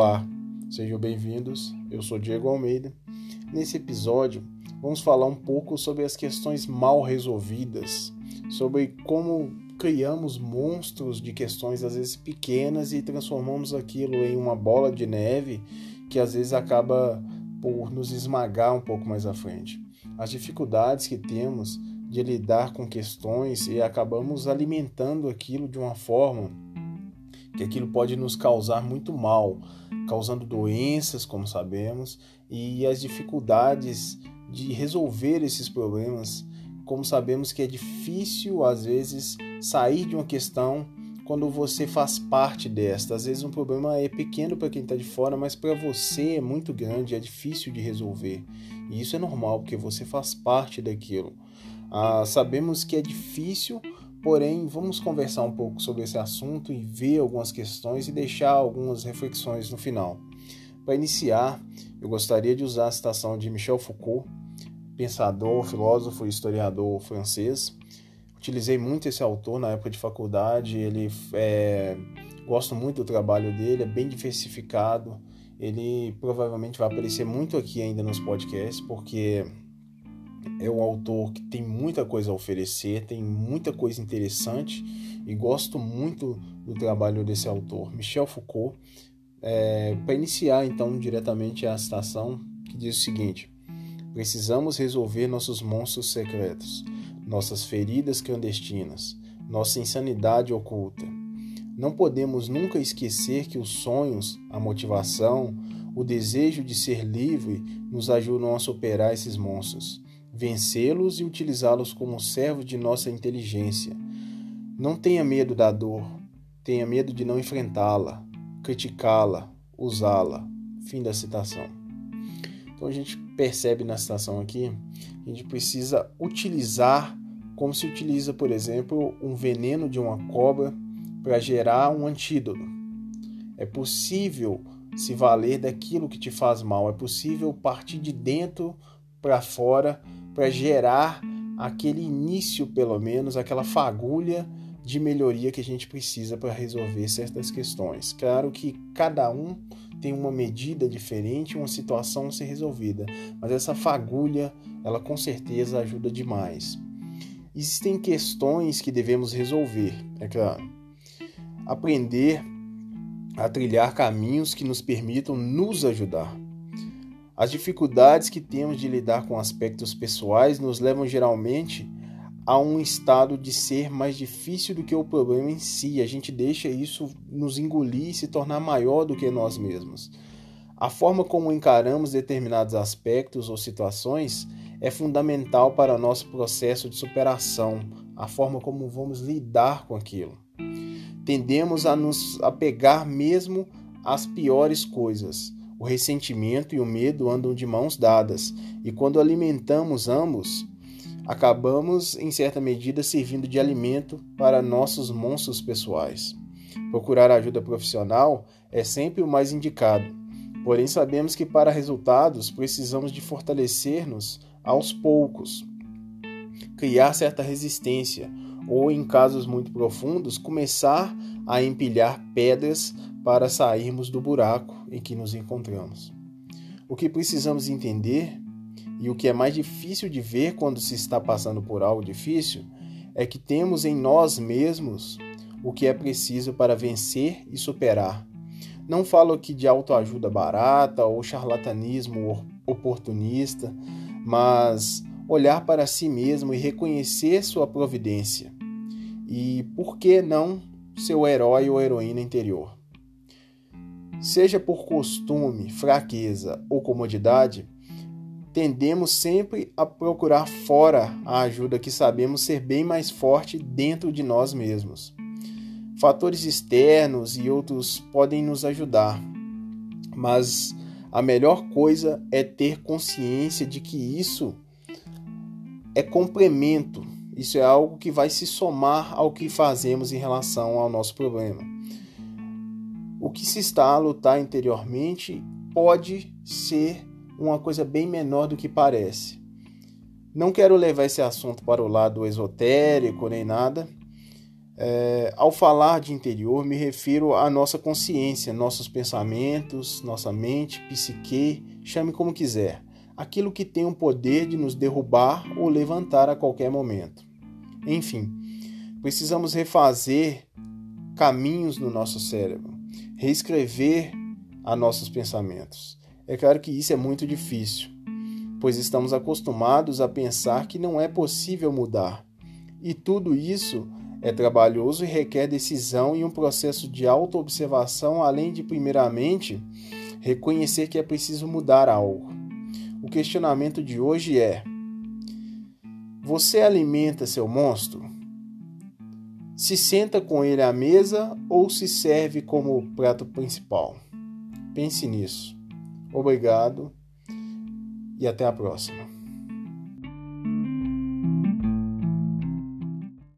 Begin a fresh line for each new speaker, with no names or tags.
Olá, sejam bem-vindos. Eu sou Diego Almeida. Nesse episódio, vamos falar um pouco sobre as questões mal resolvidas, sobre como criamos monstros de questões às vezes pequenas e transformamos aquilo em uma bola de neve que às vezes acaba por nos esmagar um pouco mais à frente. As dificuldades que temos de lidar com questões e acabamos alimentando aquilo de uma forma que aquilo pode nos causar muito mal, causando doenças, como sabemos, e as dificuldades de resolver esses problemas, como sabemos que é difícil às vezes sair de uma questão quando você faz parte desta. Às vezes um problema é pequeno para quem está de fora, mas para você é muito grande, é difícil de resolver. E isso é normal, porque você faz parte daquilo. Ah, sabemos que é difícil Porém, vamos conversar um pouco sobre esse assunto e ver algumas questões e deixar algumas reflexões no final. Para iniciar, eu gostaria de usar a citação de Michel Foucault, pensador, filósofo e historiador francês. Utilizei muito esse autor na época de faculdade, ele é, gosto muito do trabalho dele, é bem diversificado. Ele provavelmente vai aparecer muito aqui ainda nos podcasts, porque é um autor que tem muita coisa a oferecer, tem muita coisa interessante e gosto muito do trabalho desse autor, Michel Foucault. É, Para iniciar então diretamente a citação, que diz o seguinte: Precisamos resolver nossos monstros secretos, nossas feridas clandestinas, nossa insanidade oculta. Não podemos nunca esquecer que os sonhos, a motivação, o desejo de ser livre nos ajudam a superar esses monstros vencê-los e utilizá-los como servos de nossa inteligência. Não tenha medo da dor, tenha medo de não enfrentá-la, criticá-la, usá-la. Fim da citação. Então a gente percebe na citação aqui a gente precisa utilizar como se utiliza, por exemplo, um veneno de uma cobra para gerar um antídoto. É possível se valer daquilo que te faz mal, é possível partir de dentro para fora para gerar aquele início, pelo menos, aquela fagulha de melhoria que a gente precisa para resolver certas questões. Claro que cada um tem uma medida diferente, uma situação a ser resolvida, mas essa fagulha, ela com certeza ajuda demais. Existem questões que devemos resolver, é claro. Aprender a trilhar caminhos que nos permitam nos ajudar. As dificuldades que temos de lidar com aspectos pessoais nos levam geralmente a um estado de ser mais difícil do que o problema em si. A gente deixa isso nos engolir e se tornar maior do que nós mesmos. A forma como encaramos determinados aspectos ou situações é fundamental para nosso processo de superação, a forma como vamos lidar com aquilo. Tendemos a nos apegar mesmo às piores coisas o ressentimento e o medo andam de mãos dadas, e quando alimentamos ambos, acabamos, em certa medida, servindo de alimento para nossos monstros pessoais. Procurar ajuda profissional é sempre o mais indicado, porém sabemos que para resultados precisamos de fortalecer-nos aos poucos, criar certa resistência, ou, em casos muito profundos, começar a empilhar pedras para sairmos do buraco em que nos encontramos. O que precisamos entender, e o que é mais difícil de ver quando se está passando por algo difícil, é que temos em nós mesmos o que é preciso para vencer e superar. Não falo aqui de autoajuda barata ou charlatanismo oportunista, mas olhar para si mesmo e reconhecer sua providência. E por que não seu herói ou heroína interior? Seja por costume, fraqueza ou comodidade, tendemos sempre a procurar fora a ajuda que sabemos ser bem mais forte dentro de nós mesmos. Fatores externos e outros podem nos ajudar, mas a melhor coisa é ter consciência de que isso é complemento, isso é algo que vai se somar ao que fazemos em relação ao nosso problema o que se está a lutar interiormente pode ser uma coisa bem menor do que parece. Não quero levar esse assunto para o lado esotérico nem nada, É, ao falar de interior, me refiro à nossa consciência, nossos pensamentos, nossa mente, psique, chame como quiser. Aquilo que tem o poder de nos derrubar ou levantar a qualquer momento. Enfim, precisamos refazer caminhos no nosso cérebro, reescrever a nossos pensamentos. É claro que isso é muito difícil, pois estamos acostumados a pensar que não é possível mudar. E tudo isso é trabalhoso e requer decisão e um processo de autoobservação, além de, primeiramente, reconhecer que é preciso mudar algo. O questionamento de hoje é: Você alimenta seu monstro? Se senta com ele à mesa ou se serve como prato principal? Pense nisso. Obrigado e até a próxima.